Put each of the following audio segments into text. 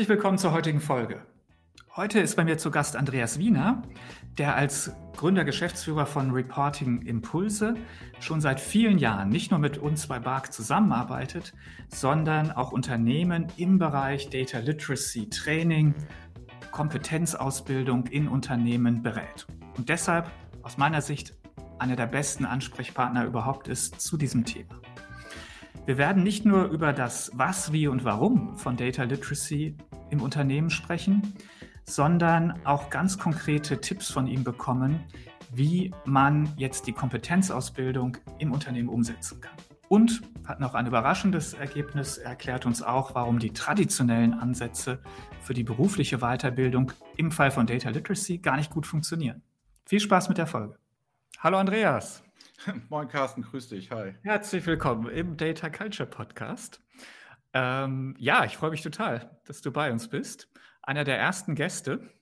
Herzlich willkommen zur heutigen Folge. Heute ist bei mir zu Gast Andreas Wiener, der als Gründer, Geschäftsführer von Reporting Impulse schon seit vielen Jahren nicht nur mit uns bei BARC zusammenarbeitet, sondern auch Unternehmen im Bereich Data Literacy Training, Kompetenzausbildung in Unternehmen berät. Und deshalb aus meiner Sicht einer der besten Ansprechpartner überhaupt ist zu diesem Thema. Wir werden nicht nur über das Was, Wie und Warum von Data Literacy im Unternehmen sprechen, sondern auch ganz konkrete Tipps von ihm bekommen, wie man jetzt die Kompetenzausbildung im Unternehmen umsetzen kann. Und hat noch ein überraschendes Ergebnis, er erklärt uns auch, warum die traditionellen Ansätze für die berufliche Weiterbildung im Fall von Data Literacy gar nicht gut funktionieren. Viel Spaß mit der Folge. Hallo Andreas. Moin Carsten, grüß dich, hi. Herzlich willkommen im Data Culture Podcast. Ähm, ja, ich freue mich total, dass du bei uns bist. Einer der ersten Gäste.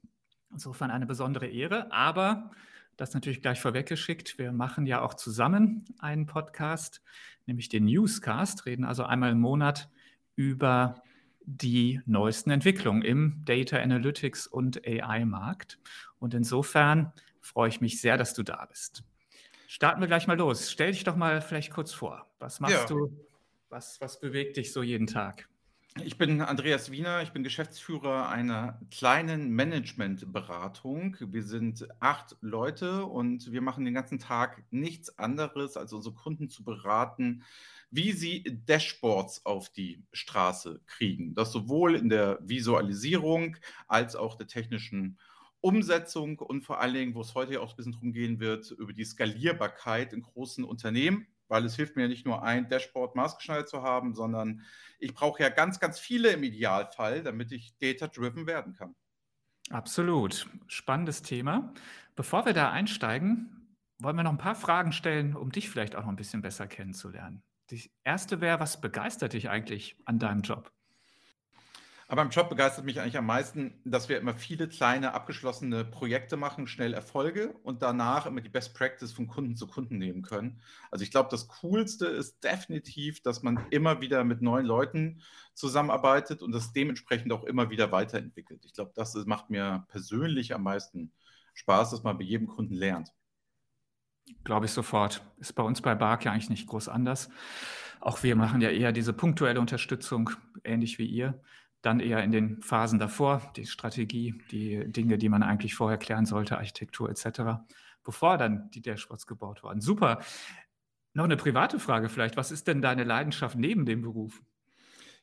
Insofern eine besondere Ehre. Aber das natürlich gleich vorweggeschickt. Wir machen ja auch zusammen einen Podcast, nämlich den Newscast, reden also einmal im Monat über die neuesten Entwicklungen im Data Analytics und AI-Markt. Und insofern freue ich mich sehr, dass du da bist. Starten wir gleich mal los. Stell dich doch mal vielleicht kurz vor. Was machst ja. du? Was, was bewegt dich so jeden Tag? Ich bin Andreas Wiener, ich bin Geschäftsführer einer kleinen Managementberatung. Wir sind acht Leute und wir machen den ganzen Tag nichts anderes, als unsere Kunden zu beraten, wie sie Dashboards auf die Straße kriegen. Das sowohl in der Visualisierung als auch der technischen Umsetzung und vor allen Dingen, wo es heute auch ein bisschen darum gehen wird, über die Skalierbarkeit in großen Unternehmen, weil es hilft mir ja nicht nur ein Dashboard maßgeschneidert zu haben, sondern ich brauche ja ganz, ganz viele im Idealfall, damit ich data-driven werden kann. Absolut. Spannendes Thema. Bevor wir da einsteigen, wollen wir noch ein paar Fragen stellen, um dich vielleicht auch noch ein bisschen besser kennenzulernen. Die erste wäre, was begeistert dich eigentlich an deinem Job? Aber im Job begeistert mich eigentlich am meisten, dass wir immer viele kleine abgeschlossene Projekte machen, schnell Erfolge und danach immer die Best Practice von Kunden zu Kunden nehmen können. Also ich glaube, das Coolste ist definitiv, dass man immer wieder mit neuen Leuten zusammenarbeitet und das dementsprechend auch immer wieder weiterentwickelt. Ich glaube, das macht mir persönlich am meisten Spaß, dass man bei jedem Kunden lernt. Glaube ich sofort. Ist bei uns bei Bark ja eigentlich nicht groß anders. Auch wir machen ja eher diese punktuelle Unterstützung, ähnlich wie ihr dann eher in den Phasen davor, die Strategie, die Dinge, die man eigentlich vorher klären sollte, Architektur etc., bevor dann die Dashboards gebaut wurden. Super. Noch eine private Frage vielleicht. Was ist denn deine Leidenschaft neben dem Beruf?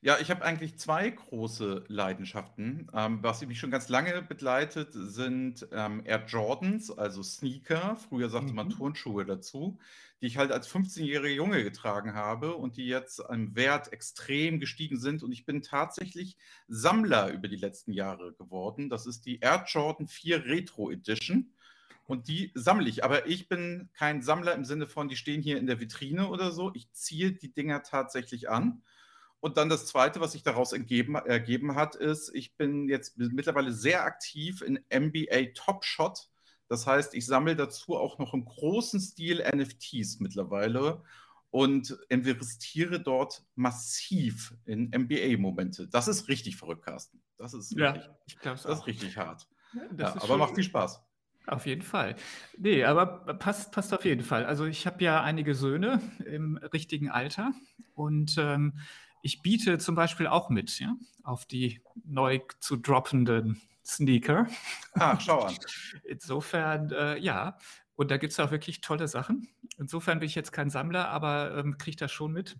Ja, ich habe eigentlich zwei große Leidenschaften. Ähm, was mich schon ganz lange begleitet, sind ähm, Air Jordans, also Sneaker. Früher sagte man mhm. Turnschuhe dazu, die ich halt als 15-jähriger Junge getragen habe und die jetzt im Wert extrem gestiegen sind. Und ich bin tatsächlich Sammler über die letzten Jahre geworden. Das ist die Air Jordan 4 Retro Edition. Und die sammle ich. Aber ich bin kein Sammler im Sinne von, die stehen hier in der Vitrine oder so. Ich ziehe die Dinger tatsächlich an. Und dann das Zweite, was sich daraus entgeben, ergeben hat, ist, ich bin jetzt mittlerweile sehr aktiv in NBA Top Shot. Das heißt, ich sammle dazu auch noch im großen Stil NFTs mittlerweile und investiere dort massiv in NBA-Momente. Das ist richtig verrückt, Carsten. Das ist ja, richtig, ich das ist richtig hart. Ja, ja, aber macht viel Spaß. Auf jeden Fall. Nee, aber passt, passt auf jeden Fall. Also ich habe ja einige Söhne im richtigen Alter und ähm, ich biete zum Beispiel auch mit, ja, auf die neu zu droppenden Sneaker. Ah, schau an. Insofern, äh, ja. Und da gibt es auch wirklich tolle Sachen. Insofern bin ich jetzt kein Sammler, aber ähm, kriege das schon mit.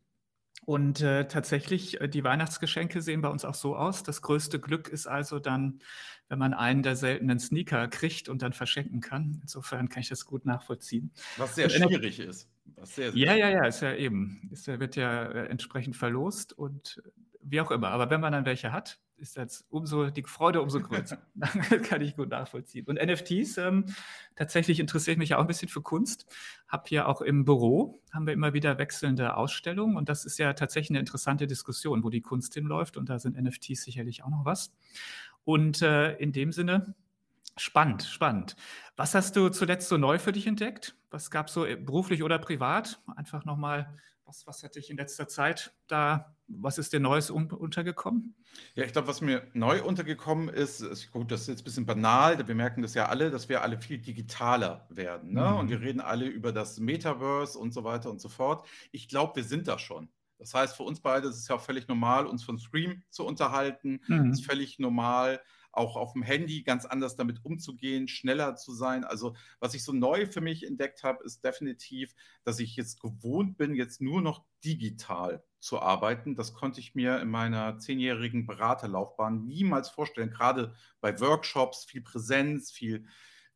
Und äh, tatsächlich, äh, die Weihnachtsgeschenke sehen bei uns auch so aus. Das größte Glück ist also dann, wenn man einen der seltenen Sneaker kriegt und dann verschenken kann. Insofern kann ich das gut nachvollziehen. Was sehr schwierig ist. Sehr, sehr ja, ja, ja, ist ja eben. Ist wird ja äh, entsprechend verlost und wie auch immer. Aber wenn man dann welche hat, ist das umso, die Freude umso größer. kann ich gut nachvollziehen. Und NFTs, ähm, tatsächlich interessiert mich ja auch ein bisschen für Kunst. Hab hier auch im Büro, haben wir immer wieder wechselnde Ausstellungen und das ist ja tatsächlich eine interessante Diskussion, wo die Kunst hinläuft und da sind NFTs sicherlich auch noch was. Und äh, in dem Sinne, Spannend, spannend. Was hast du zuletzt so neu für dich entdeckt? Was gab es so äh, beruflich oder privat? Einfach nochmal Was, was hat dich in letzter Zeit da, was ist dir Neues un untergekommen? Ja, ich glaube, was mir neu untergekommen ist, ist, gut, das ist jetzt ein bisschen banal, wir merken das ja alle, dass wir alle viel digitaler werden. Ne? Mhm. Und wir reden alle über das Metaverse und so weiter und so fort. Ich glaube, wir sind da schon. Das heißt, für uns beide ist es ja auch völlig normal, uns von Stream zu unterhalten. Mhm. Es ist völlig normal, auch auf dem Handy ganz anders damit umzugehen, schneller zu sein. Also was ich so neu für mich entdeckt habe, ist definitiv, dass ich jetzt gewohnt bin, jetzt nur noch digital zu arbeiten. Das konnte ich mir in meiner zehnjährigen Beraterlaufbahn niemals vorstellen. Gerade bei Workshops, viel Präsenz, viel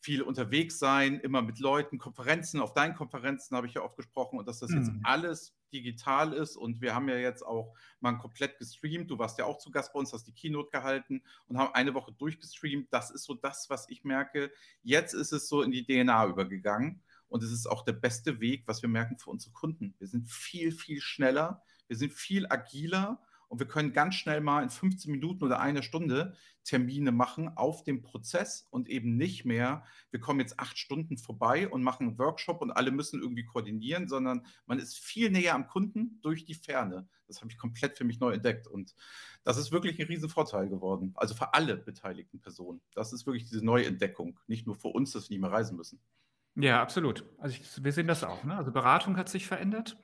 viel unterwegs sein, immer mit Leuten, Konferenzen, auf deinen Konferenzen habe ich ja oft gesprochen und dass das jetzt mhm. alles digital ist und wir haben ja jetzt auch mal komplett gestreamt. Du warst ja auch zu Gast bei uns, hast die Keynote gehalten und haben eine Woche durchgestreamt. Das ist so das, was ich merke. Jetzt ist es so in die DNA übergegangen und es ist auch der beste Weg, was wir merken für unsere Kunden. Wir sind viel, viel schneller, wir sind viel agiler und wir können ganz schnell mal in 15 Minuten oder einer Stunde Termine machen auf dem Prozess und eben nicht mehr, wir kommen jetzt acht Stunden vorbei und machen einen Workshop und alle müssen irgendwie koordinieren, sondern man ist viel näher am Kunden durch die Ferne. Das habe ich komplett für mich neu entdeckt und das ist wirklich ein Riesenvorteil geworden. Also für alle beteiligten Personen. Das ist wirklich diese Neuentdeckung, nicht nur für uns, dass wir nicht mehr reisen müssen. Ja, absolut. Also ich, wir sehen das auch. Ne? Also Beratung hat sich verändert.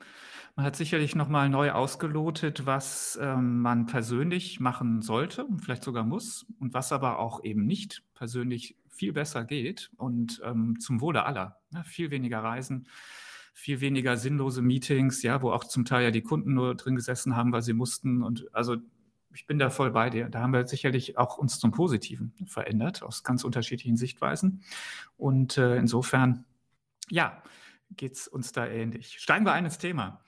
Man hat sicherlich nochmal neu ausgelotet, was ähm, man persönlich machen sollte und vielleicht sogar muss und was aber auch eben nicht persönlich viel besser geht und ähm, zum Wohle aller. Ne? Viel weniger Reisen, viel weniger sinnlose Meetings, ja, wo auch zum Teil ja die Kunden nur drin gesessen haben, weil sie mussten. Und also ich bin da voll bei dir. Da haben wir sicherlich auch uns zum Positiven verändert, aus ganz unterschiedlichen Sichtweisen. Und äh, insofern, ja, geht es uns da ähnlich. Steigen wir ein ins Thema.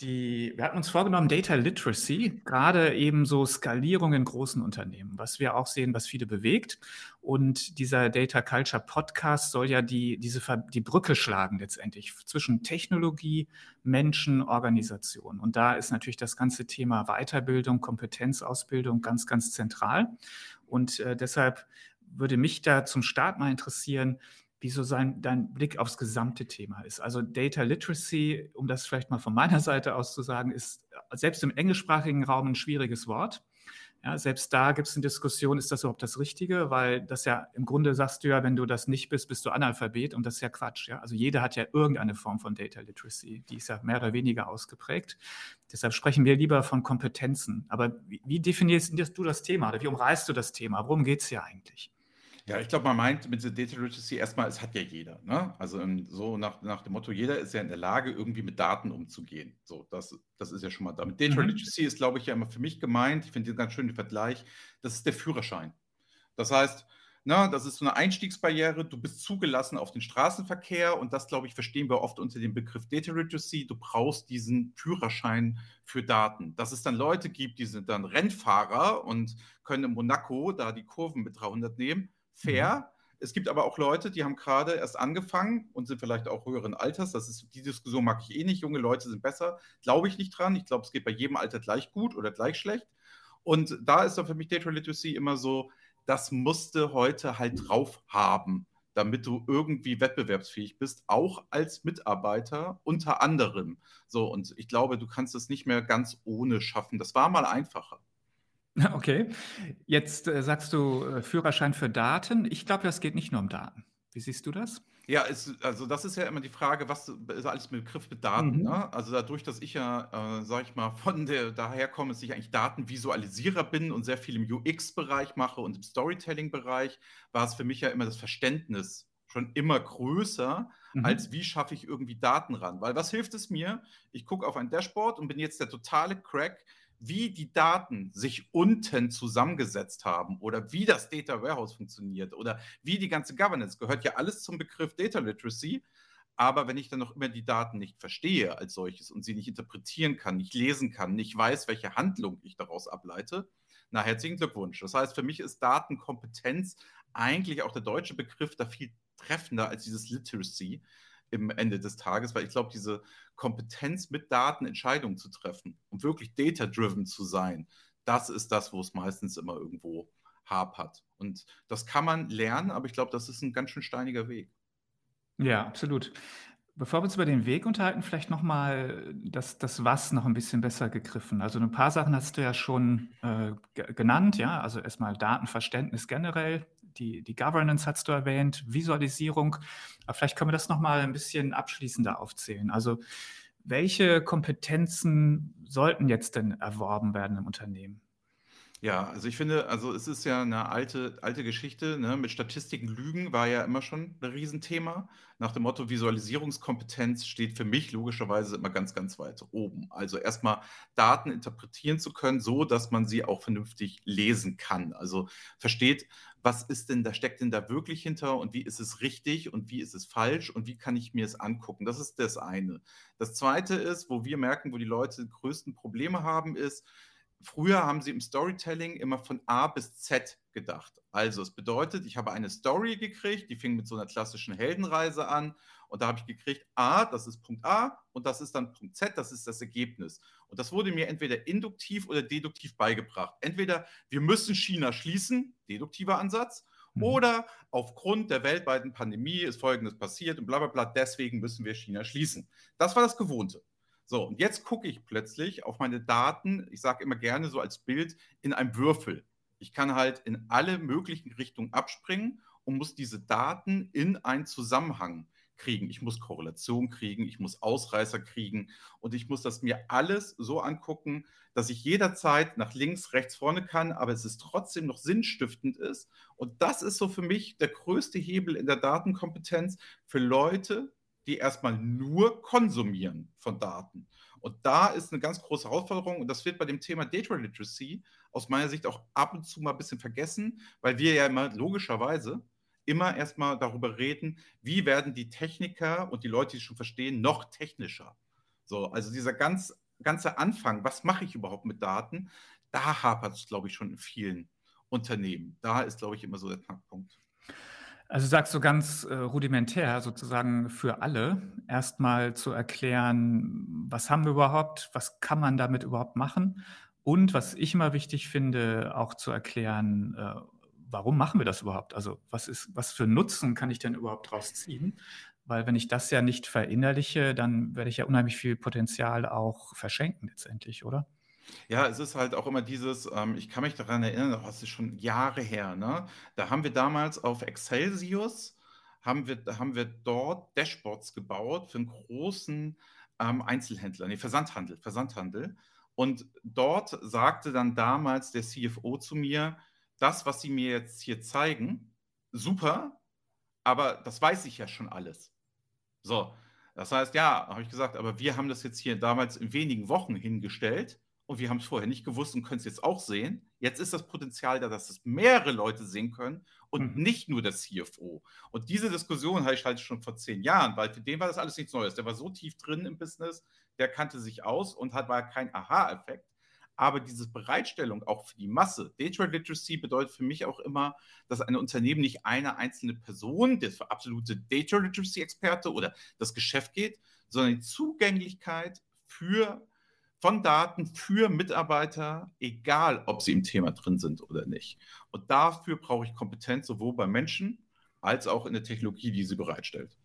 Die, wir hatten uns vorgenommen, Data Literacy, gerade eben so Skalierung in großen Unternehmen, was wir auch sehen, was viele bewegt. Und dieser Data Culture Podcast soll ja die, diese, die Brücke schlagen letztendlich zwischen Technologie, Menschen, Organisation. Und da ist natürlich das ganze Thema Weiterbildung, Kompetenzausbildung ganz, ganz zentral. Und äh, deshalb würde mich da zum Start mal interessieren, wie so sein, dein Blick aufs gesamte Thema ist. Also Data Literacy, um das vielleicht mal von meiner Seite aus zu sagen, ist selbst im englischsprachigen Raum ein schwieriges Wort. Ja, selbst da gibt es eine Diskussion, ist das überhaupt das Richtige? Weil das ja im Grunde sagst du ja, wenn du das nicht bist, bist du Analphabet und das ist ja Quatsch. Ja? Also jeder hat ja irgendeine Form von Data Literacy, die ist ja mehr oder weniger ausgeprägt. Deshalb sprechen wir lieber von Kompetenzen. Aber wie, wie definierst du das Thema oder wie umreißt du das Thema? Worum geht es hier eigentlich? Ja, ich glaube, man meint mit der Data Literacy erstmal, es hat ja jeder. Ne? Also so nach, nach dem Motto, jeder ist ja in der Lage, irgendwie mit Daten umzugehen. So, das, das ist ja schon mal damit. Data mhm. Literacy ist, glaube ich, ja immer für mich gemeint. Ich finde den ganz schön den Vergleich. Das ist der Führerschein. Das heißt, na, das ist so eine Einstiegsbarriere. Du bist zugelassen auf den Straßenverkehr und das, glaube ich, verstehen wir oft unter dem Begriff Data Literacy. Du brauchst diesen Führerschein für Daten. Dass es dann Leute gibt, die sind dann Rennfahrer und können in Monaco da die Kurven mit 300 nehmen fair. Mhm. Es gibt aber auch Leute, die haben gerade erst angefangen und sind vielleicht auch höheren Alters. Das ist, die Diskussion mag ich eh nicht. Junge Leute sind besser. Glaube ich nicht dran. Ich glaube, es geht bei jedem Alter gleich gut oder gleich schlecht. Und da ist dann für mich Data Literacy immer so, das musste heute halt drauf haben, damit du irgendwie wettbewerbsfähig bist, auch als Mitarbeiter unter anderem. So, und ich glaube, du kannst es nicht mehr ganz ohne schaffen. Das war mal einfacher. Okay. Jetzt äh, sagst du äh, Führerschein für Daten. Ich glaube, das geht nicht nur um Daten. Wie siehst du das? Ja, es, also das ist ja immer die Frage, was ist alles mit Begriff mit Daten? Mhm. Ne? Also dadurch, dass ich ja, äh, sage ich mal, von der daher komme, dass ich eigentlich Datenvisualisierer bin und sehr viel im UX-Bereich mache und im Storytelling-Bereich, war es für mich ja immer das Verständnis schon immer größer, mhm. als wie schaffe ich irgendwie Daten ran. Weil was hilft es mir? Ich gucke auf ein Dashboard und bin jetzt der totale Crack wie die Daten sich unten zusammengesetzt haben oder wie das Data Warehouse funktioniert oder wie die ganze Governance, gehört ja alles zum Begriff Data Literacy. Aber wenn ich dann noch immer die Daten nicht verstehe als solches und sie nicht interpretieren kann, nicht lesen kann, nicht weiß, welche Handlung ich daraus ableite, na, herzlichen Glückwunsch. Das heißt, für mich ist Datenkompetenz eigentlich auch der deutsche Begriff da viel treffender als dieses Literacy im Ende des Tages, weil ich glaube, diese Kompetenz mit Daten Entscheidungen zu treffen und wirklich data-driven zu sein, das ist das, wo es meistens immer irgendwo hapert. Und das kann man lernen, aber ich glaube, das ist ein ganz schön steiniger Weg. Ja, absolut. Bevor wir uns über den Weg unterhalten, vielleicht nochmal das, das Was noch ein bisschen besser gegriffen. Also ein paar Sachen hast du ja schon äh, genannt, ja. Also erstmal Datenverständnis generell, die, die Governance hast du erwähnt, Visualisierung. Aber vielleicht können wir das nochmal ein bisschen abschließender aufzählen. Also welche Kompetenzen sollten jetzt denn erworben werden im Unternehmen? Ja, also ich finde, also es ist ja eine alte, alte Geschichte, ne? Mit Statistiken lügen war ja immer schon ein Riesenthema. Nach dem Motto Visualisierungskompetenz steht für mich logischerweise immer ganz, ganz weit oben. Also erstmal Daten interpretieren zu können, so dass man sie auch vernünftig lesen kann. Also versteht, was ist denn, da steckt denn da wirklich hinter und wie ist es richtig und wie ist es falsch und wie kann ich mir es angucken? Das ist das eine. Das zweite ist, wo wir merken, wo die Leute die größten Probleme haben, ist, Früher haben sie im Storytelling immer von A bis Z gedacht. Also es bedeutet, ich habe eine Story gekriegt, die fing mit so einer klassischen Heldenreise an und da habe ich gekriegt, A, das ist Punkt A und das ist dann Punkt Z, das ist das Ergebnis. Und das wurde mir entweder induktiv oder deduktiv beigebracht. Entweder wir müssen China schließen, deduktiver Ansatz, mhm. oder aufgrund der weltweiten Pandemie ist Folgendes passiert und bla bla bla, deswegen müssen wir China schließen. Das war das Gewohnte. So, und jetzt gucke ich plötzlich auf meine Daten, ich sage immer gerne so als Bild, in einem Würfel. Ich kann halt in alle möglichen Richtungen abspringen und muss diese Daten in einen Zusammenhang kriegen. Ich muss Korrelation kriegen, ich muss Ausreißer kriegen und ich muss das mir alles so angucken, dass ich jederzeit nach links, rechts, vorne kann, aber es ist trotzdem noch sinnstiftend ist. Und das ist so für mich der größte Hebel in der Datenkompetenz für Leute, die erstmal nur konsumieren von Daten. Und da ist eine ganz große Herausforderung und das wird bei dem Thema Data Literacy aus meiner Sicht auch ab und zu mal ein bisschen vergessen, weil wir ja immer logischerweise immer erstmal darüber reden, wie werden die Techniker und die Leute, die es schon verstehen, noch technischer. So, also dieser ganz, ganze Anfang, was mache ich überhaupt mit Daten, da hapert es, glaube ich, schon in vielen Unternehmen. Da ist, glaube ich, immer so der Knackpunkt. Also sagst du ganz äh, rudimentär sozusagen für alle erstmal zu erklären, was haben wir überhaupt, was kann man damit überhaupt machen und was ich immer wichtig finde, auch zu erklären, äh, warum machen wir das überhaupt? Also was ist, was für Nutzen kann ich denn überhaupt daraus ziehen? Weil wenn ich das ja nicht verinnerliche, dann werde ich ja unheimlich viel Potenzial auch verschenken letztendlich, oder? Ja, es ist halt auch immer dieses, ähm, ich kann mich daran erinnern, oh, das ist schon Jahre her, ne? Da haben wir damals auf Excelsius, haben wir, haben wir dort Dashboards gebaut für einen großen ähm, Einzelhändler, nee, Versandhandel, Versandhandel. Und dort sagte dann damals der CFO zu mir, das, was Sie mir jetzt hier zeigen, super, aber das weiß ich ja schon alles. So, das heißt, ja, habe ich gesagt, aber wir haben das jetzt hier damals in wenigen Wochen hingestellt und wir haben es vorher nicht gewusst und können es jetzt auch sehen. Jetzt ist das Potenzial da, dass es mehrere Leute sehen können und mhm. nicht nur das CFO. Und diese Diskussion hatte ich halt schon vor zehn Jahren, weil für den war das alles nichts Neues. Der war so tief drin im Business, der kannte sich aus und hat, war kein Aha-Effekt. Aber diese Bereitstellung auch für die Masse, Data Literacy bedeutet für mich auch immer, dass ein Unternehmen nicht eine einzelne Person, der für absolute Data Literacy-Experte oder das Geschäft geht, sondern die Zugänglichkeit für von Daten für Mitarbeiter, egal ob sie im Thema drin sind oder nicht. Und dafür brauche ich Kompetenz sowohl bei Menschen als auch in der Technologie, die sie bereitstellt.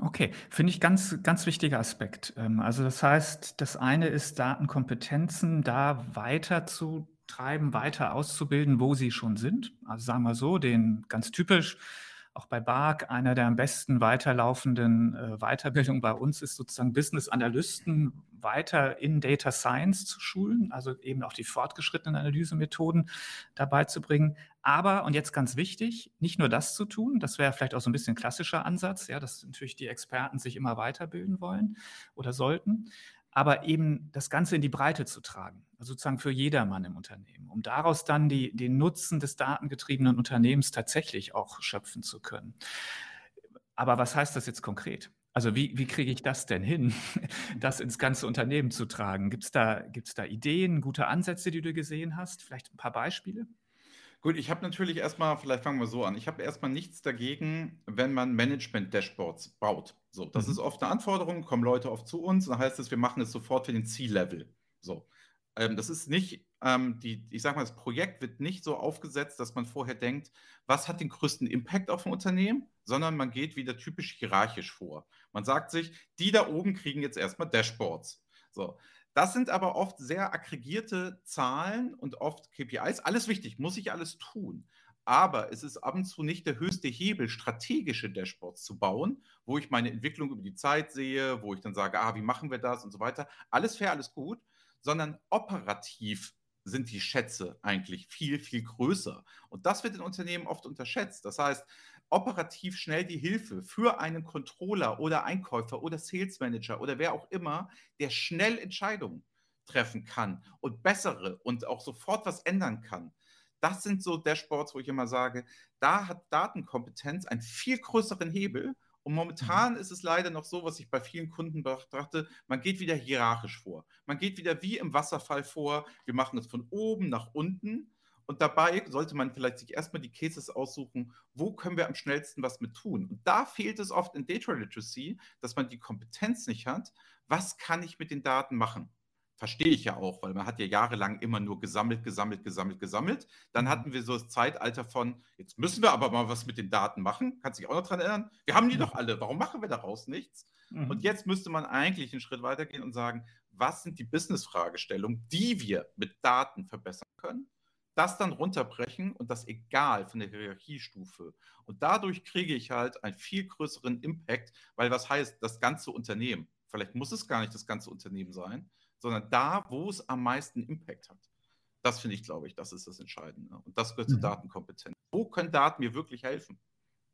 Okay, finde ich ganz, ganz wichtiger Aspekt. Ähm, also das heißt, das eine ist Datenkompetenzen da weiter zu treiben, weiter auszubilden, wo sie schon sind. Also sagen wir so, den ganz typisch auch bei BARC einer der am besten weiterlaufenden äh, Weiterbildungen bei uns ist sozusagen Business Analysten weiter in Data Science zu schulen, also eben auch die fortgeschrittenen Analysemethoden dabei zu bringen. Aber, und jetzt ganz wichtig, nicht nur das zu tun, das wäre vielleicht auch so ein bisschen klassischer Ansatz, ja, dass natürlich die Experten sich immer weiterbilden wollen oder sollten, aber eben das Ganze in die Breite zu tragen, sozusagen für jedermann im Unternehmen, um daraus dann die, den Nutzen des datengetriebenen Unternehmens tatsächlich auch schöpfen zu können. Aber was heißt das jetzt konkret? Also wie, wie kriege ich das denn hin, das ins ganze Unternehmen zu tragen? Gibt es da, gibt's da Ideen, gute Ansätze, die du gesehen hast? Vielleicht ein paar Beispiele? Gut, ich habe natürlich erstmal, vielleicht fangen wir so an. Ich habe erstmal nichts dagegen, wenn man Management-Dashboards baut. So, das mhm. ist oft eine Anforderung, kommen Leute oft zu uns, dann heißt es, wir machen es sofort für den C-Level. So. Ähm, das ist nicht ähm, die, ich sage mal, das Projekt wird nicht so aufgesetzt, dass man vorher denkt, was hat den größten Impact auf ein Unternehmen, sondern man geht wieder typisch hierarchisch vor. Man sagt sich, die da oben kriegen jetzt erstmal Dashboards. So. Das sind aber oft sehr aggregierte Zahlen und oft KPIs. Alles wichtig, muss ich alles tun. Aber es ist ab und zu nicht der höchste Hebel, strategische Dashboards zu bauen, wo ich meine Entwicklung über die Zeit sehe, wo ich dann sage, ah, wie machen wir das und so weiter. Alles fair, alles gut, sondern operativ sind die Schätze eigentlich viel, viel größer. Und das wird in Unternehmen oft unterschätzt. Das heißt, operativ schnell die Hilfe für einen Controller oder Einkäufer oder Sales Manager oder wer auch immer, der schnell Entscheidungen treffen kann und bessere und auch sofort was ändern kann. Das sind so Dashboards, wo ich immer sage, da hat Datenkompetenz einen viel größeren Hebel und momentan ist es leider noch so, was ich bei vielen Kunden betrachte, man geht wieder hierarchisch vor. Man geht wieder wie im Wasserfall vor. Wir machen das von oben nach unten. Und dabei sollte man vielleicht sich erstmal die Cases aussuchen, wo können wir am schnellsten was mit tun. Und da fehlt es oft in Data Literacy, dass man die Kompetenz nicht hat. Was kann ich mit den Daten machen? Verstehe ich ja auch, weil man hat ja jahrelang immer nur gesammelt, gesammelt, gesammelt, gesammelt. Dann mhm. hatten wir so das Zeitalter von, jetzt müssen wir aber mal was mit den Daten machen. Kannst du dich auch noch daran erinnern? Wir haben die doch alle, warum machen wir daraus nichts? Mhm. Und jetzt müsste man eigentlich einen Schritt weitergehen und sagen, was sind die Business-Fragestellungen, die wir mit Daten verbessern können? Das dann runterbrechen und das egal von der Hierarchiestufe. Und dadurch kriege ich halt einen viel größeren Impact, weil was heißt das ganze Unternehmen? Vielleicht muss es gar nicht das ganze Unternehmen sein, sondern da, wo es am meisten Impact hat. Das finde ich, glaube ich, das ist das Entscheidende. Und das gehört mhm. zur Datenkompetenz. Wo können Daten mir wirklich helfen?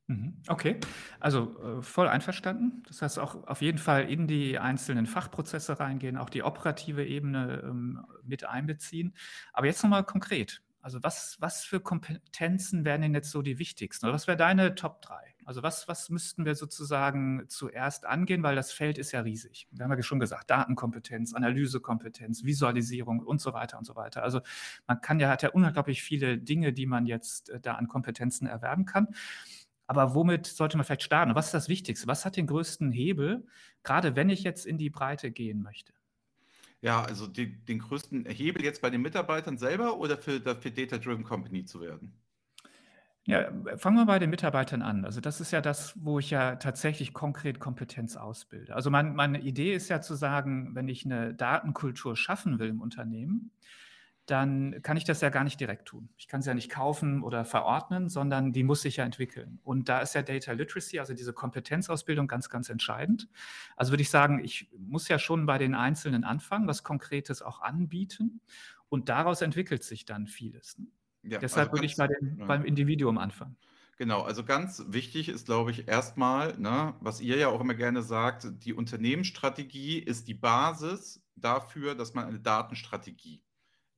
Mhm. Okay, also äh, voll einverstanden. Das heißt auch auf jeden Fall in die einzelnen Fachprozesse reingehen, auch die operative Ebene ähm, mit einbeziehen. Aber jetzt nochmal konkret. Also was, was für Kompetenzen wären denn jetzt so die wichtigsten? Oder was wäre deine Top 3? Also was, was müssten wir sozusagen zuerst angehen, weil das Feld ist ja riesig. Wir haben ja schon gesagt, Datenkompetenz, Analysekompetenz, Visualisierung und so weiter und so weiter. Also man kann ja, hat ja unglaublich viele Dinge, die man jetzt äh, da an Kompetenzen erwerben kann. Aber womit sollte man vielleicht starten? Was ist das Wichtigste? Was hat den größten Hebel, gerade wenn ich jetzt in die Breite gehen möchte? Ja, also die, den größten Hebel jetzt bei den Mitarbeitern selber oder für, für Data-Driven Company zu werden? Ja, fangen wir bei den Mitarbeitern an. Also das ist ja das, wo ich ja tatsächlich konkret Kompetenz ausbilde. Also mein, meine Idee ist ja zu sagen, wenn ich eine Datenkultur schaffen will im Unternehmen, dann kann ich das ja gar nicht direkt tun. Ich kann sie ja nicht kaufen oder verordnen, sondern die muss sich ja entwickeln. Und da ist ja Data Literacy, also diese Kompetenzausbildung, ganz, ganz entscheidend. Also würde ich sagen, ich muss ja schon bei den Einzelnen anfangen, was Konkretes auch anbieten. Und daraus entwickelt sich dann vieles. Ja, Deshalb also würde ich bei dem, ja. beim Individuum anfangen. Genau, also ganz wichtig ist, glaube ich, erstmal, ne, was ihr ja auch immer gerne sagt, die Unternehmensstrategie ist die Basis dafür, dass man eine Datenstrategie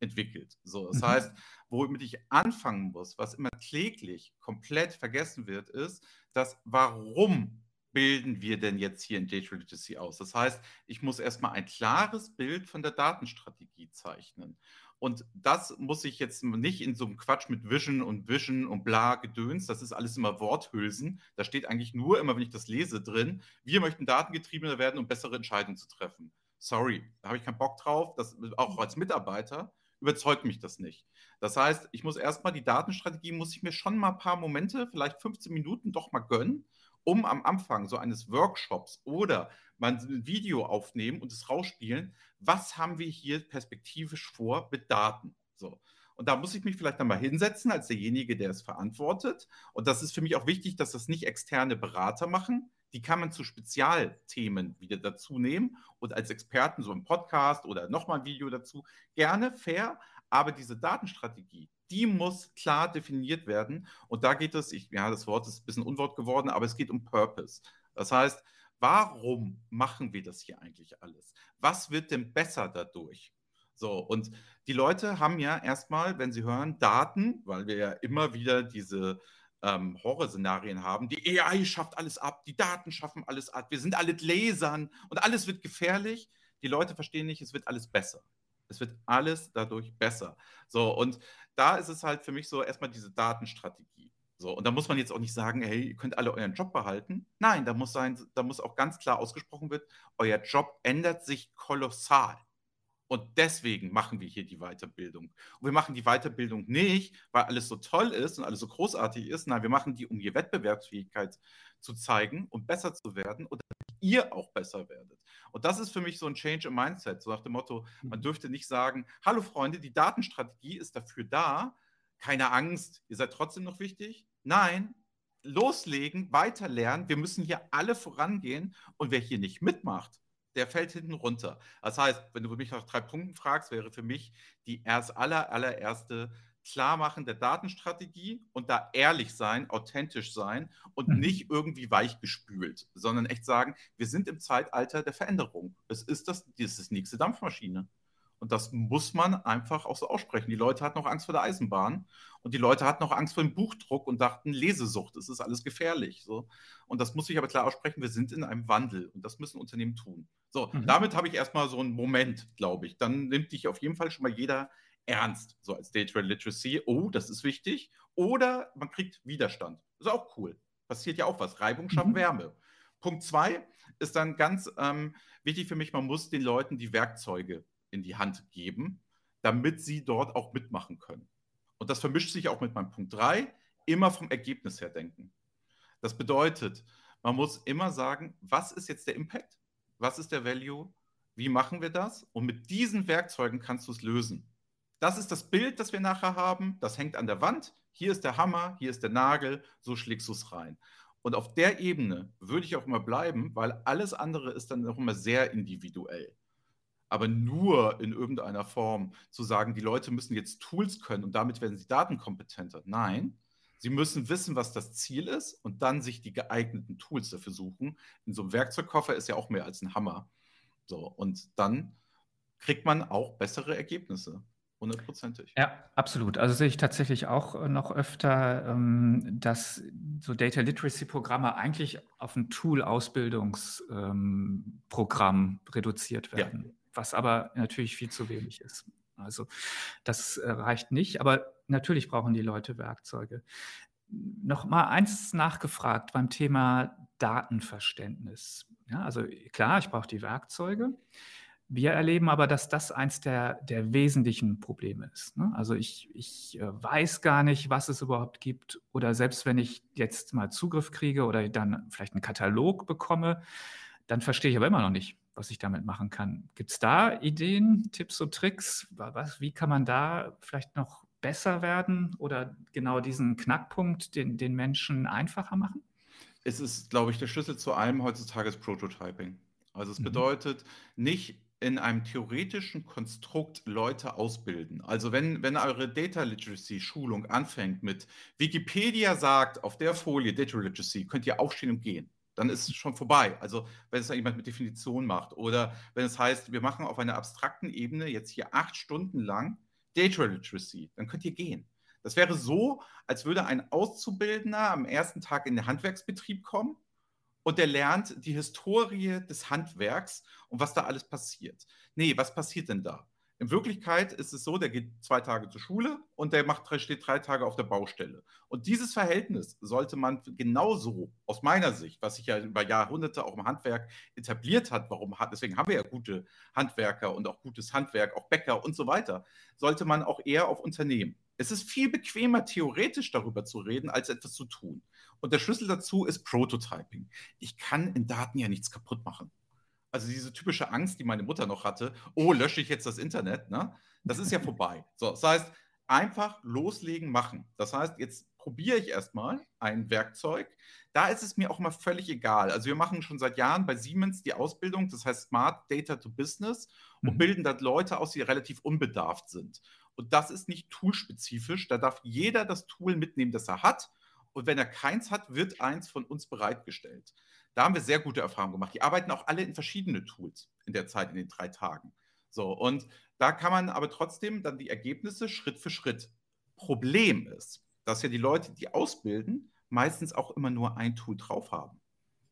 entwickelt. So, das mhm. heißt, womit ich anfangen muss, was immer kläglich komplett vergessen wird, ist, dass warum bilden wir denn jetzt hier in Data Literacy aus? Das heißt, ich muss erstmal ein klares Bild von der Datenstrategie zeichnen. Und das muss ich jetzt nicht in so einem Quatsch mit Vision und Vision und bla Gedöns. Das ist alles immer Worthülsen. Da steht eigentlich nur immer, wenn ich das lese, drin, wir möchten datengetriebener werden, um bessere Entscheidungen zu treffen. Sorry, da habe ich keinen Bock drauf. Das, auch als Mitarbeiter überzeugt mich das nicht. Das heißt, ich muss erstmal die Datenstrategie, muss ich mir schon mal ein paar Momente, vielleicht 15 Minuten doch mal gönnen, um am Anfang so eines Workshops oder mal ein Video aufnehmen und es rausspielen, was haben wir hier perspektivisch vor mit Daten? So. Und da muss ich mich vielleicht einmal hinsetzen als derjenige, der es verantwortet. Und das ist für mich auch wichtig, dass das nicht externe Berater machen. Die kann man zu Spezialthemen wieder dazu nehmen und als Experten so im Podcast oder nochmal ein Video dazu. Gerne, fair. Aber diese Datenstrategie, die muss klar definiert werden. Und da geht es, ich, ja, das Wort ist ein bisschen Unwort geworden, aber es geht um Purpose. Das heißt, warum machen wir das hier eigentlich alles? Was wird denn besser dadurch? So, und die Leute haben ja erstmal, wenn sie hören, Daten, weil wir ja immer wieder diese ähm, Horrorszenarien haben. Die AI schafft alles ab, die Daten schaffen alles ab, wir sind alle Lasern und alles wird gefährlich. Die Leute verstehen nicht, es wird alles besser. Es wird alles dadurch besser. So, und da ist es halt für mich so erstmal diese Datenstrategie. So, und da muss man jetzt auch nicht sagen, hey, ihr könnt alle euren Job behalten. Nein, da muss sein, da muss auch ganz klar ausgesprochen wird, euer Job ändert sich kolossal. Und deswegen machen wir hier die Weiterbildung. Und wir machen die Weiterbildung nicht, weil alles so toll ist und alles so großartig ist. Nein, wir machen die, um die Wettbewerbsfähigkeit zu zeigen und besser zu werden und damit ihr auch besser werdet. Und das ist für mich so ein Change im Mindset, so nach dem Motto, man mhm. dürfte nicht sagen, hallo Freunde, die Datenstrategie ist dafür da, keine Angst, ihr seid trotzdem noch wichtig. Nein, loslegen, weiterlernen, wir müssen hier alle vorangehen und wer hier nicht mitmacht, der fällt hinten runter. Das heißt, wenn du mich nach drei Punkten fragst, wäre für mich die erst aller, allererste Klarmachen der Datenstrategie und da ehrlich sein, authentisch sein und mhm. nicht irgendwie weichgespült, sondern echt sagen, wir sind im Zeitalter der Veränderung. Es ist das, das ist die nächste Dampfmaschine. Und das muss man einfach auch so aussprechen. Die Leute hatten noch Angst vor der Eisenbahn und die Leute hatten noch Angst vor dem Buchdruck und dachten, Lesesucht, das ist alles gefährlich. So. Und das muss ich aber klar aussprechen, wir sind in einem Wandel und das müssen Unternehmen tun. So, mhm. damit habe ich erstmal so einen Moment, glaube ich. Dann nimmt dich auf jeden Fall schon mal jeder ernst, so als Data Literacy. Oh, das ist wichtig. Oder man kriegt Widerstand. Das ist auch cool. Passiert ja auch was. Reibung schafft mhm. Wärme. Punkt zwei ist dann ganz ähm, wichtig für mich, man muss den Leuten die Werkzeuge in die Hand geben, damit sie dort auch mitmachen können. Und das vermischt sich auch mit meinem Punkt 3, immer vom Ergebnis her denken. Das bedeutet, man muss immer sagen, was ist jetzt der Impact? Was ist der Value? Wie machen wir das? Und mit diesen Werkzeugen kannst du es lösen. Das ist das Bild, das wir nachher haben. Das hängt an der Wand. Hier ist der Hammer, hier ist der Nagel. So schlägst du es rein. Und auf der Ebene würde ich auch immer bleiben, weil alles andere ist dann auch immer sehr individuell aber nur in irgendeiner Form zu sagen, die Leute müssen jetzt Tools können und damit werden sie datenkompetenter. Nein, sie müssen wissen, was das Ziel ist und dann sich die geeigneten Tools dafür suchen. In so einem Werkzeugkoffer ist ja auch mehr als ein Hammer. So, und dann kriegt man auch bessere Ergebnisse. Hundertprozentig. Ja, absolut. Also sehe ich tatsächlich auch äh, noch öfter, ähm, dass so Data Literacy-Programme eigentlich auf ein Tool-Ausbildungsprogramm reduziert werden. Ja was aber natürlich viel zu wenig ist. Also das äh, reicht nicht, aber natürlich brauchen die Leute Werkzeuge. Noch mal eins nachgefragt beim Thema Datenverständnis. Ja, also klar, ich brauche die Werkzeuge. Wir erleben aber, dass das eins der, der wesentlichen Probleme ist. Ne? Also ich, ich äh, weiß gar nicht, was es überhaupt gibt. Oder selbst wenn ich jetzt mal Zugriff kriege oder dann vielleicht einen Katalog bekomme, dann verstehe ich aber immer noch nicht, was ich damit machen kann. Gibt es da Ideen, Tipps und Tricks? Was, wie kann man da vielleicht noch besser werden oder genau diesen Knackpunkt den, den Menschen einfacher machen? Es ist, glaube ich, der Schlüssel zu allem heutzutage ist Prototyping. Also es mhm. bedeutet nicht in einem theoretischen Konstrukt Leute ausbilden. Also wenn, wenn eure Data Literacy Schulung anfängt mit Wikipedia sagt auf der Folie Data Literacy, könnt ihr aufstehen und gehen dann ist es schon vorbei. Also wenn es jemand mit Definition macht oder wenn es heißt, wir machen auf einer abstrakten Ebene jetzt hier acht Stunden lang Data Literacy, dann könnt ihr gehen. Das wäre so, als würde ein Auszubildender am ersten Tag in den Handwerksbetrieb kommen und der lernt die Historie des Handwerks und was da alles passiert. Nee, was passiert denn da? In Wirklichkeit ist es so, der geht zwei Tage zur Schule und der macht, steht drei Tage auf der Baustelle. Und dieses Verhältnis sollte man genauso, aus meiner Sicht, was sich ja über Jahrhunderte auch im Handwerk etabliert hat, warum, deswegen haben wir ja gute Handwerker und auch gutes Handwerk, auch Bäcker und so weiter, sollte man auch eher auf Unternehmen. Es ist viel bequemer, theoretisch darüber zu reden, als etwas zu tun. Und der Schlüssel dazu ist Prototyping. Ich kann in Daten ja nichts kaputt machen also diese typische Angst, die meine Mutter noch hatte, oh, lösche ich jetzt das Internet, ne? Das ist ja vorbei. So, das heißt, einfach loslegen, machen. Das heißt, jetzt probiere ich erstmal ein Werkzeug. Da ist es mir auch mal völlig egal. Also wir machen schon seit Jahren bei Siemens die Ausbildung, das heißt Smart Data to Business und mhm. bilden da Leute aus, die relativ unbedarft sind. Und das ist nicht toolspezifisch. Da darf jeder das Tool mitnehmen, das er hat. Und wenn er keins hat, wird eins von uns bereitgestellt. Da haben wir sehr gute Erfahrungen gemacht. Die arbeiten auch alle in verschiedene Tools in der Zeit, in den drei Tagen. So, und da kann man aber trotzdem dann die Ergebnisse Schritt für Schritt. Problem ist, dass ja die Leute, die ausbilden, meistens auch immer nur ein Tool drauf haben.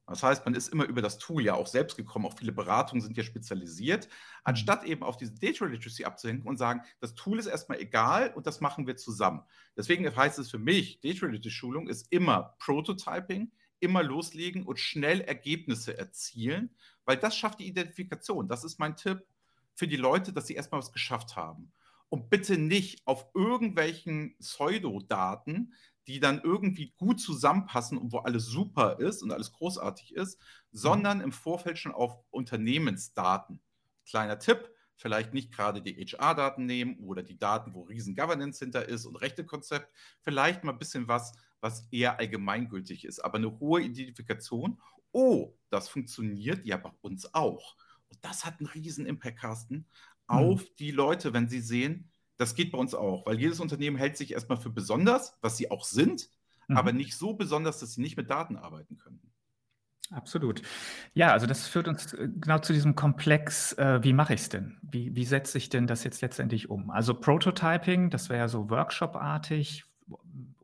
Das heißt, man ist immer über das Tool ja auch selbst gekommen. Auch viele Beratungen sind ja spezialisiert, anstatt eben auf diese Data Literacy abzuhängen und sagen, das Tool ist erstmal egal und das machen wir zusammen. Deswegen heißt es für mich, Data Literacy Schulung ist immer Prototyping, immer loslegen und schnell Ergebnisse erzielen, weil das schafft die Identifikation. Das ist mein Tipp. für die Leute, dass sie erstmal was geschafft haben. Und bitte nicht auf irgendwelchen Pseudodaten, die dann irgendwie gut zusammenpassen und wo alles super ist und alles großartig ist, sondern im Vorfeld schon auf Unternehmensdaten. Kleiner Tipp, vielleicht nicht gerade die HR-Daten nehmen oder die Daten, wo riesen Governance hinter ist und Rechtekonzept, vielleicht mal ein bisschen was, was eher allgemeingültig ist, aber eine hohe Identifikation. Oh, das funktioniert ja bei uns auch. Und das hat einen riesen Impact, Carsten, mhm. auf mhm. die Leute, wenn sie sehen, das geht bei uns auch, weil jedes Unternehmen hält sich erstmal für besonders, was sie auch sind, mhm. aber nicht so besonders, dass sie nicht mit Daten arbeiten können. Absolut. Ja, also das führt uns äh, genau zu diesem Komplex, äh, wie mache ich es denn? Wie, wie setze ich denn das jetzt letztendlich um? Also Prototyping, das wäre ja so Workshop-artig,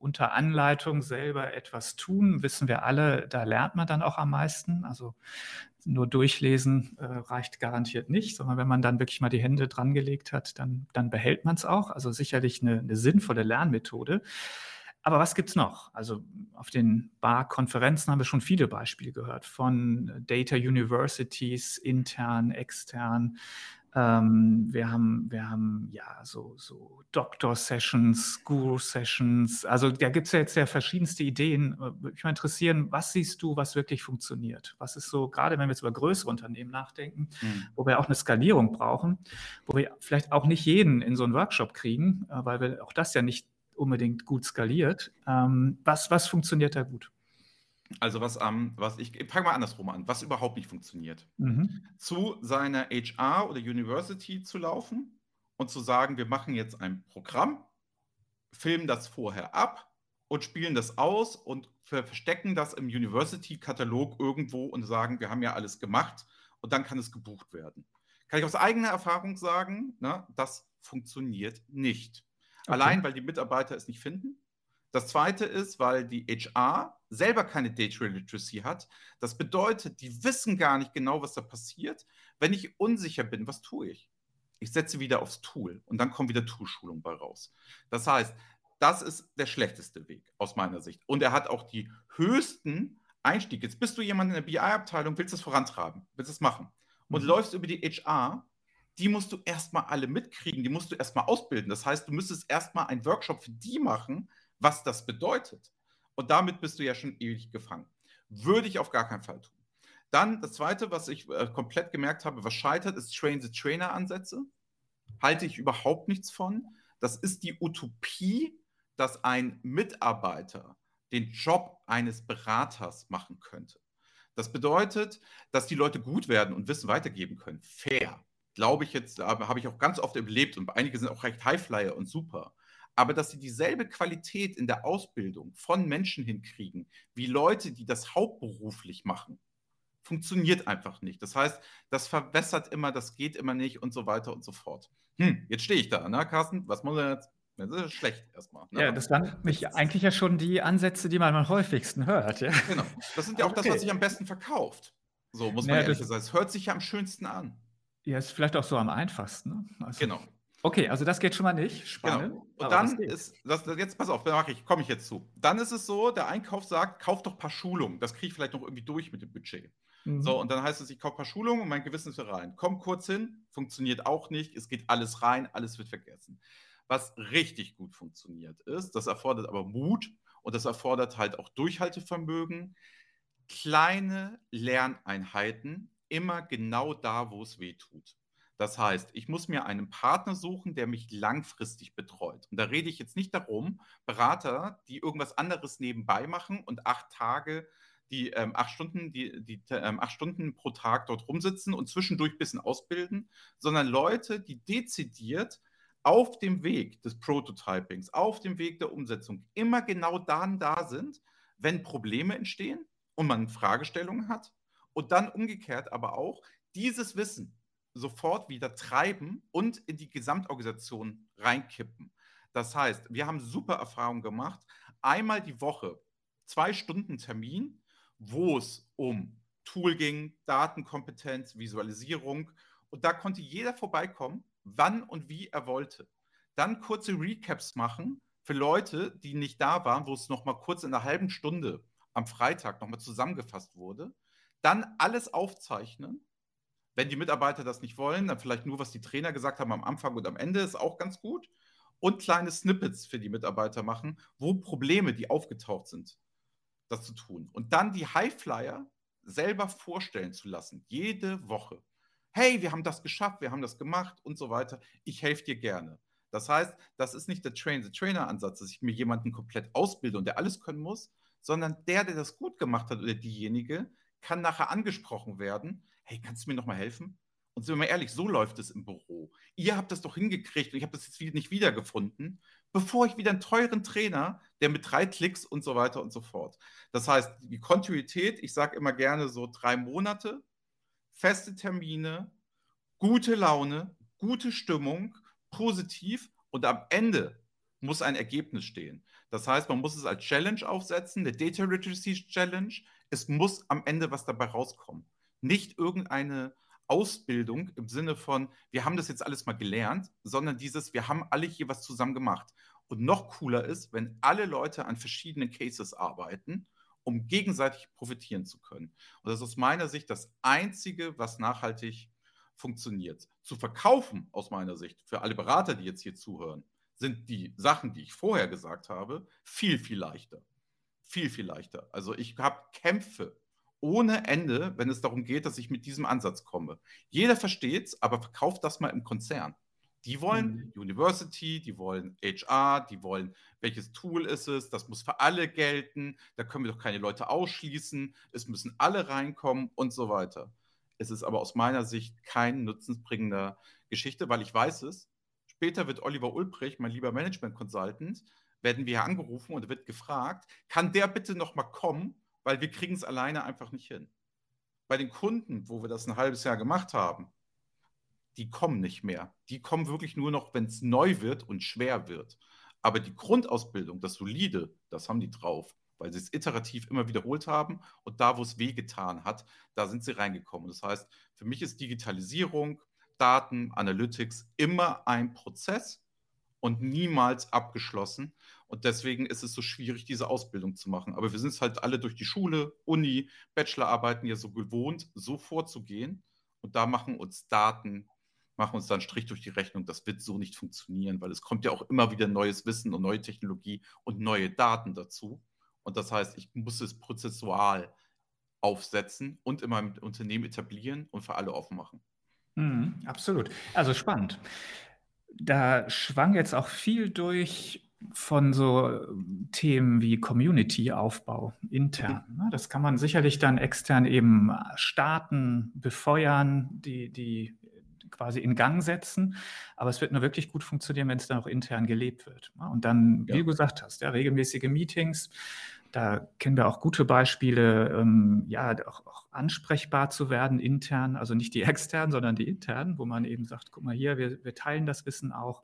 unter Anleitung selber etwas tun, wissen wir alle, da lernt man dann auch am meisten. Also nur durchlesen äh, reicht garantiert nicht, sondern wenn man dann wirklich mal die Hände dran gelegt hat, dann, dann behält man es auch. Also sicherlich eine, eine sinnvolle Lernmethode. Aber was gibt es noch? Also auf den Bar-Konferenzen haben wir schon viele Beispiele gehört von Data Universities, intern, extern, ähm, wir haben, wir haben ja so, so Doctor-Sessions, Guru-Sessions. Also da gibt es ja jetzt ja verschiedenste Ideen. Äh, würde mich mal interessieren, was siehst du, was wirklich funktioniert? Was ist so, gerade wenn wir jetzt über größere Unternehmen nachdenken, mhm. wo wir auch eine Skalierung brauchen, wo wir vielleicht auch nicht jeden in so einen Workshop kriegen, äh, weil wir auch das ja nicht unbedingt gut skaliert. Ähm, was, was funktioniert da gut? Also was ähm, was ich, ich fange mal andersrum an, was überhaupt nicht funktioniert. Mhm. Zu seiner HR oder University zu laufen und zu sagen, wir machen jetzt ein Programm, filmen das vorher ab und spielen das aus und verstecken das im University-Katalog irgendwo und sagen, wir haben ja alles gemacht und dann kann es gebucht werden. Kann ich aus eigener Erfahrung sagen, ne, das funktioniert nicht. Okay. Allein, weil die Mitarbeiter es nicht finden. Das zweite ist, weil die HR selber keine Data Literacy hat. Das bedeutet, die wissen gar nicht genau, was da passiert. Wenn ich unsicher bin, was tue ich? Ich setze wieder aufs Tool und dann kommt wieder Toolschulung bei raus. Das heißt, das ist der schlechteste Weg aus meiner Sicht. Und er hat auch die höchsten Einstiege. Jetzt bist du jemand in der BI-Abteilung, willst es vorantreiben, willst es machen und mhm. läufst über die HR. Die musst du erstmal alle mitkriegen, die musst du erstmal ausbilden. Das heißt, du müsstest erstmal einen Workshop für die machen, was das bedeutet. Und damit bist du ja schon ewig gefangen. Würde ich auf gar keinen Fall tun. Dann das Zweite, was ich äh, komplett gemerkt habe, was scheitert, ist Train-the-Trainer-Ansätze. Halte ich überhaupt nichts von. Das ist die Utopie, dass ein Mitarbeiter den Job eines Beraters machen könnte. Das bedeutet, dass die Leute gut werden und Wissen weitergeben können. Fair. Glaube ich jetzt, habe ich auch ganz oft erlebt und einige sind auch recht Highflyer und super aber dass sie dieselbe Qualität in der Ausbildung von Menschen hinkriegen, wie Leute, die das hauptberuflich machen, funktioniert einfach nicht. Das heißt, das verwässert immer, das geht immer nicht und so weiter und so fort. Hm, jetzt stehe ich da, ne, Carsten? Was muss er jetzt? Das ist schlecht erstmal. Ne? Ja, das waren mich eigentlich ja schon die Ansätze, die man am häufigsten hört. Ja. Genau. Das sind ja auch okay. das, was sich am besten verkauft. So muss man ja, ehrlich sagen. Es hört sich ja am schönsten an. Ja, ist vielleicht auch so am einfachsten. Ne? Also, genau. Okay, also das geht schon mal nicht. Spannend. Genau. Und dann ist, das, jetzt pass auf, da ich, komme ich jetzt zu. Dann ist es so, der Einkauf sagt, kauf doch ein paar Schulungen. Das kriege ich vielleicht noch irgendwie durch mit dem Budget. Mhm. So, und dann heißt es, ich kaufe ein paar Schulungen und mein Gewissen ist rein. Komm kurz hin, funktioniert auch nicht. Es geht alles rein, alles wird vergessen. Was richtig gut funktioniert ist, das erfordert aber Mut und das erfordert halt auch Durchhaltevermögen. Kleine Lerneinheiten, immer genau da, wo es weh tut. Das heißt, ich muss mir einen Partner suchen, der mich langfristig betreut. Und da rede ich jetzt nicht darum, Berater, die irgendwas anderes nebenbei machen und acht Tage, die ähm, acht Stunden, die, die ähm, acht Stunden pro Tag dort rumsitzen und zwischendurch ein bisschen ausbilden, sondern Leute, die dezidiert auf dem Weg des Prototypings, auf dem Weg der Umsetzung immer genau dann da sind, wenn Probleme entstehen und man Fragestellungen hat. Und dann umgekehrt aber auch dieses Wissen sofort wieder treiben und in die Gesamtorganisation reinkippen. Das heißt, wir haben super Erfahrungen gemacht. Einmal die Woche, zwei Stunden Termin, wo es um Tool ging, Datenkompetenz, Visualisierung. Und da konnte jeder vorbeikommen, wann und wie er wollte. Dann kurze Recaps machen für Leute, die nicht da waren, wo es nochmal kurz in einer halben Stunde am Freitag nochmal zusammengefasst wurde. Dann alles aufzeichnen Wenn die Mitarbeiter das nicht wollen, dann vielleicht nur, was die Trainer gesagt haben am Anfang und am Ende, ist auch ganz gut. Und kleine Snippets für die Mitarbeiter machen, wo Probleme, die aufgetaucht sind, das zu tun. Und dann die Highflyer selber vorstellen zu lassen, jede Woche. Hey, wir haben das geschafft, wir haben das gemacht und so weiter. Ich helfe dir gerne. Das heißt, das ist nicht der Train-the-Trainer-Ansatz, dass ich mir jemanden komplett ausbilde und der alles können muss, sondern der, der das gut gemacht hat oder diejenige, kann nachher angesprochen werden. Hey, kannst du mir nochmal helfen? Und sind wir mal ehrlich, so läuft es im Büro. Ihr habt das doch hingekriegt und ich habe das jetzt nicht wiedergefunden, bevor ich wieder einen teuren Trainer, der mit drei Klicks und so weiter und so fort. Das heißt, die Kontinuität, ich sage immer gerne so drei Monate, feste Termine, gute Laune, gute Stimmung, positiv und am Ende muss ein Ergebnis stehen. Das heißt, man muss es als Challenge aufsetzen, eine Data Literacy Challenge. Es muss am Ende was dabei rauskommen. Nicht irgendeine Ausbildung im Sinne von, wir haben das jetzt alles mal gelernt, sondern dieses, wir haben alle hier was zusammen gemacht. Und noch cooler ist, wenn alle Leute an verschiedenen Cases arbeiten, um gegenseitig profitieren zu können. Und das ist aus meiner Sicht das Einzige, was nachhaltig funktioniert. Zu verkaufen, aus meiner Sicht, für alle Berater, die jetzt hier zuhören, sind die Sachen, die ich vorher gesagt habe, viel, viel leichter. Viel, viel leichter. Also ich habe Kämpfe ohne Ende, wenn es darum geht, dass ich mit diesem Ansatz komme. Jeder versteht es, aber verkauft das mal im Konzern. Die wollen mhm. University, die wollen HR, die wollen, welches Tool ist es, das muss für alle gelten, da können wir doch keine Leute ausschließen, es müssen alle reinkommen und so weiter. Es ist aber aus meiner Sicht kein nutzensbringender Geschichte, weil ich weiß es. Später wird Oliver Ulbrich, mein lieber Management Consultant, werden wir angerufen und wird gefragt, kann der bitte noch mal kommen weil wir kriegen es alleine einfach nicht hin. Bei den Kunden, wo wir das ein halbes Jahr gemacht haben, die kommen nicht mehr. Die kommen wirklich nur noch, wenn es neu wird und schwer wird. Aber die Grundausbildung, das Solide, das haben die drauf, weil sie es iterativ immer wiederholt haben und da, wo es wehgetan hat, da sind sie reingekommen. Das heißt, für mich ist Digitalisierung, Daten, Analytics immer ein Prozess und niemals abgeschlossen. Und deswegen ist es so schwierig, diese Ausbildung zu machen. Aber wir sind es halt alle durch die Schule, Uni, Bachelorarbeiten ja so gewohnt, so vorzugehen. Und da machen uns Daten, machen uns dann Strich durch die Rechnung. Das wird so nicht funktionieren, weil es kommt ja auch immer wieder neues Wissen und neue Technologie und neue Daten dazu. Und das heißt, ich muss es prozessual aufsetzen und in meinem Unternehmen etablieren und für alle offen machen. Mhm, absolut. Also spannend. Da schwang jetzt auch viel durch von so ähm, Themen wie Community-Aufbau intern. Ne? Das kann man sicherlich dann extern eben starten, befeuern, die, die quasi in Gang setzen. Aber es wird nur wirklich gut funktionieren, wenn es dann auch intern gelebt wird. Ne? Und dann, wie ja. du gesagt hast, ja, regelmäßige Meetings. Da kennen wir auch gute Beispiele, ähm, ja, auch, auch, ansprechbar zu werden intern, also nicht die externen, sondern die internen, wo man eben sagt, guck mal hier, wir, wir teilen das Wissen auch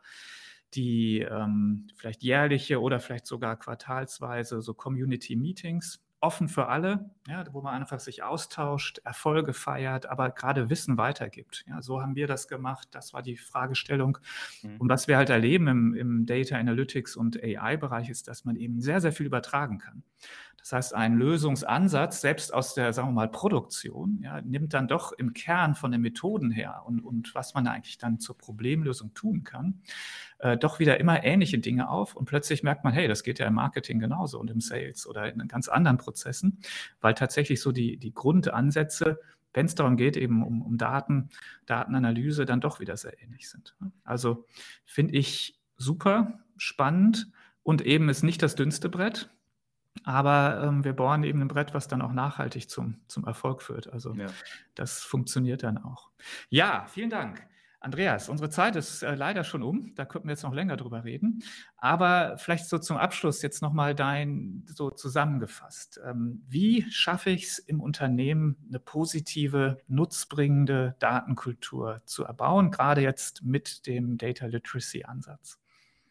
die ähm, vielleicht jährliche oder vielleicht sogar quartalsweise so Community Meetings, offen für alle, ja, wo man einfach sich austauscht, Erfolge feiert, aber gerade Wissen weitergibt. Ja, so haben wir das gemacht. Das war die Fragestellung. Mhm. Und was wir halt erleben im, im Data Analytics und AI-Bereich ist, dass man eben sehr, sehr viel übertragen kann. Das heißt, ein Lösungsansatz, selbst aus der, sagen wir mal, Produktion, ja, nimmt dann doch im Kern von den Methoden her und, und was man eigentlich dann zur Problemlösung tun kann, äh, doch wieder immer ähnliche Dinge auf. Und plötzlich merkt man, hey, das geht ja im Marketing genauso und im Sales oder in ganz anderen Prozessen, weil tatsächlich so die, die Grundansätze, wenn es darum geht, eben um, um Daten, Datenanalyse, dann doch wieder sehr ähnlich sind. Also finde ich super spannend und eben ist nicht das dünnste Brett. Aber ähm, wir bohren eben ein Brett, was dann auch nachhaltig zum, zum Erfolg führt. Also ja. das funktioniert dann auch. Ja, vielen Dank. Andreas, unsere Zeit ist äh, leider schon um. Da könnten wir jetzt noch länger drüber reden. Aber vielleicht so zum Abschluss jetzt nochmal dein so zusammengefasst. Ähm, wie schaffe ich es im Unternehmen, eine positive, nutzbringende Datenkultur zu erbauen, gerade jetzt mit dem Data Literacy Ansatz?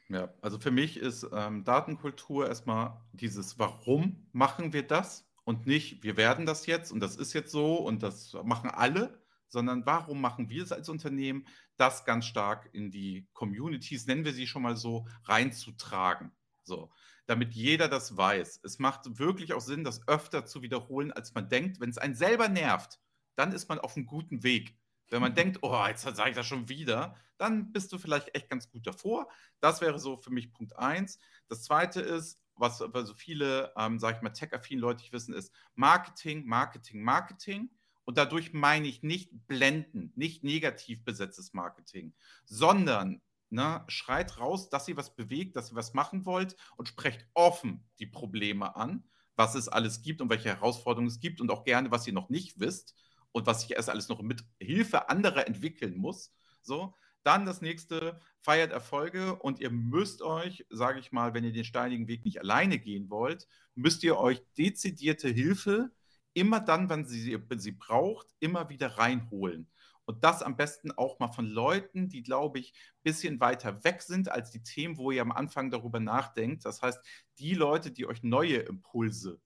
Ja, also für mich ist ähm, Datenkultur erstmal dieses, warum machen wir das und nicht, wir werden das jetzt und das ist jetzt so und das machen alle, sondern warum machen wir es als Unternehmen, das ganz stark in die Communities, nennen wir sie schon mal so, reinzutragen. So, damit jeder das weiß. Es macht wirklich auch Sinn, das öfter zu wiederholen, als man denkt. Wenn es einen selber nervt, dann ist man auf einem guten Weg. Wenn man denkt, oh, jetzt sage ich das schon wieder, dann bist du vielleicht echt ganz gut davor. Das wäre so für mich Punkt eins. Das zweite ist, was so viele, ähm, sage ich mal, tech-affinen Leute nicht wissen, ist Marketing, Marketing, Marketing. Und dadurch meine ich nicht blenden, nicht negativ besetztes Marketing, sondern ne, schreit raus, dass ihr was bewegt, dass ihr was machen wollt und sprecht offen die Probleme an, was es alles gibt und welche Herausforderungen es gibt und auch gerne, was ihr noch nicht wisst und was sich erst alles noch mit Hilfe anderer entwickeln muss. So, dann das nächste, feiert Erfolge und ihr müsst euch, sage ich mal, wenn ihr den steinigen Weg nicht alleine gehen wollt, müsst ihr euch dezidierte Hilfe immer dann, wenn sie sie braucht, immer wieder reinholen. Und das am besten auch mal von Leuten, die, glaube ich, ein bisschen weiter weg sind als die Themen, wo ihr am Anfang darüber nachdenkt. Das heißt, die Leute, die euch neue Impulse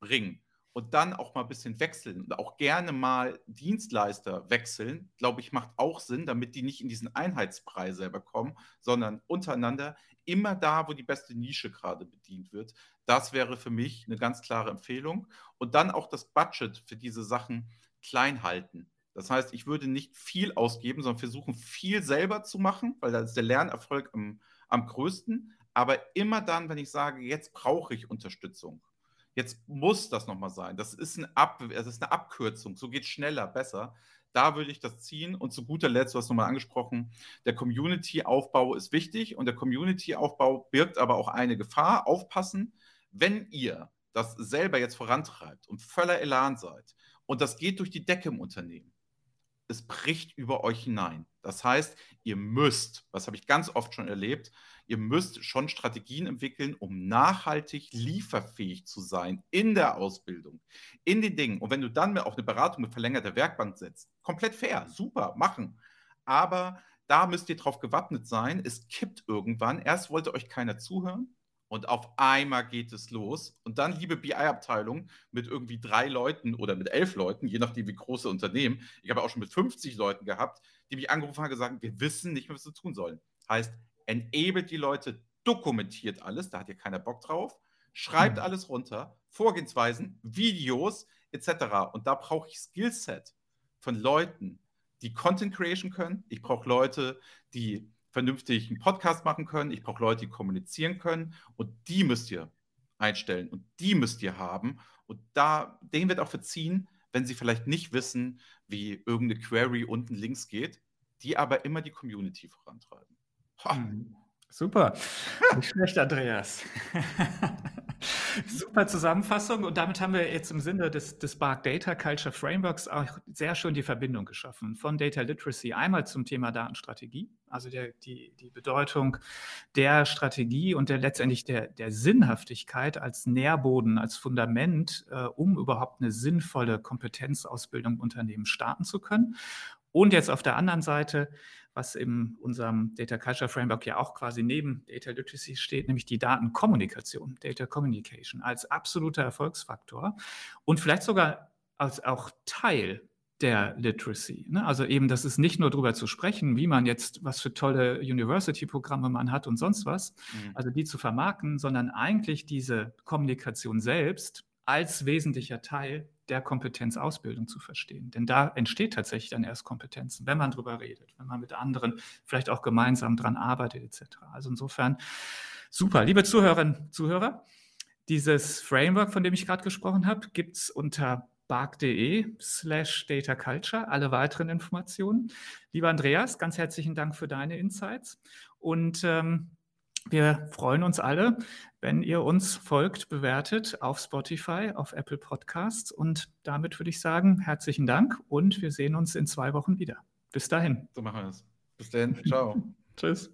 bringen und dann auch mal ein bisschen wechseln und auch gerne mal Dienstleister wechseln, glaube ich, macht auch Sinn, damit die nicht in diesen Einheitspreis selber kommen, sondern untereinander immer da, wo die beste Nische gerade bedient wird. Das wäre für mich eine ganz klare Empfehlung. Und dann auch das Budget für diese Sachen klein halten. Das heißt, ich würde nicht viel ausgeben, sondern versuchen, viel selber zu machen, weil da ist der Lernerfolg am, am größten. Aber immer dann, wenn ich sage, jetzt brauche ich Unterstützung, jetzt muss das nochmal sein. Das ist, ein Ab, das ist eine Abkürzung, so geht es schneller, besser. Da würde ich das ziehen. Und zu guter Letzt, du hast nochmal angesprochen, der Community-Aufbau ist wichtig und der Community-Aufbau birgt aber auch eine Gefahr. Aufpassen, wenn ihr das selber jetzt vorantreibt und voller Elan seid und das geht durch die Decke im Unternehmen, es bricht über euch hinein. Das heißt, ihr müsst, was habe ich ganz oft schon erlebt, ihr müsst schon Strategien entwickeln, um nachhaltig lieferfähig zu sein in der Ausbildung, in den Dingen. Und wenn du dann auf eine Beratung mit verlängerter Werkbank setzt, komplett fair, super, machen. Aber da müsst ihr drauf gewappnet sein. Es kippt irgendwann. Erst wollte euch keiner zuhören. Und auf einmal geht es los. Und dann, liebe BI-Abteilung, mit irgendwie drei Leuten oder mit elf Leuten, je nachdem wie große Unternehmen. Ich habe auch schon mit 50 Leuten gehabt, die mich angerufen haben und gesagt, wir wissen nicht mehr, was wir tun sollen. Heißt, enabled die Leute, dokumentiert alles, da hat ihr keiner Bock drauf, schreibt mhm. alles runter, Vorgehensweisen, Videos etc. Und da brauche ich Skillset von Leuten, die Content Creation können. Ich brauche Leute, die vernünftig einen Podcast machen können. Ich brauche Leute, die kommunizieren können. Und die müsst ihr einstellen und die müsst ihr haben. Und da, denen wird auch verziehen, wenn sie vielleicht nicht wissen, wie irgendeine Query unten links geht, die aber immer die Community vorantreiben. Mhm. Super. Nicht schlecht, Andreas. Super Zusammenfassung. Und damit haben wir jetzt im Sinne des, des Spark Data Culture Frameworks auch sehr schön die Verbindung geschaffen von Data Literacy einmal zum Thema Datenstrategie, also der, die, die Bedeutung der Strategie und der letztendlich der, der Sinnhaftigkeit als Nährboden, als Fundament, äh, um überhaupt eine sinnvolle Kompetenzausbildung im Unternehmen starten zu können. Und jetzt auf der anderen Seite was in unserem Data Culture Framework ja auch quasi neben Data Literacy steht, nämlich die Datenkommunikation, Data Communication als absoluter Erfolgsfaktor und vielleicht sogar als auch Teil der Literacy. Ne? Also eben, das ist nicht nur darüber zu sprechen, wie man jetzt, was für tolle University-Programme man hat und sonst was, mhm. also die zu vermarkten, sondern eigentlich diese Kommunikation selbst als wesentlicher Teil der Kompetenzausbildung zu verstehen. Denn da entsteht tatsächlich dann erst Kompetenzen, wenn man drüber redet, wenn man mit anderen vielleicht auch gemeinsam dran arbeitet etc. Also insofern super. Liebe Zuhörerinnen, Zuhörer, dieses Framework, von dem ich gerade gesprochen habe, gibt es unter bark.de slash data culture. Alle weiteren Informationen. Lieber Andreas, ganz herzlichen Dank für deine Insights. Und ähm, wir freuen uns alle, wenn ihr uns folgt, bewertet auf Spotify, auf Apple Podcasts. Und damit würde ich sagen, herzlichen Dank und wir sehen uns in zwei Wochen wieder. Bis dahin. So machen wir es. Bis dahin. Ciao. Tschüss.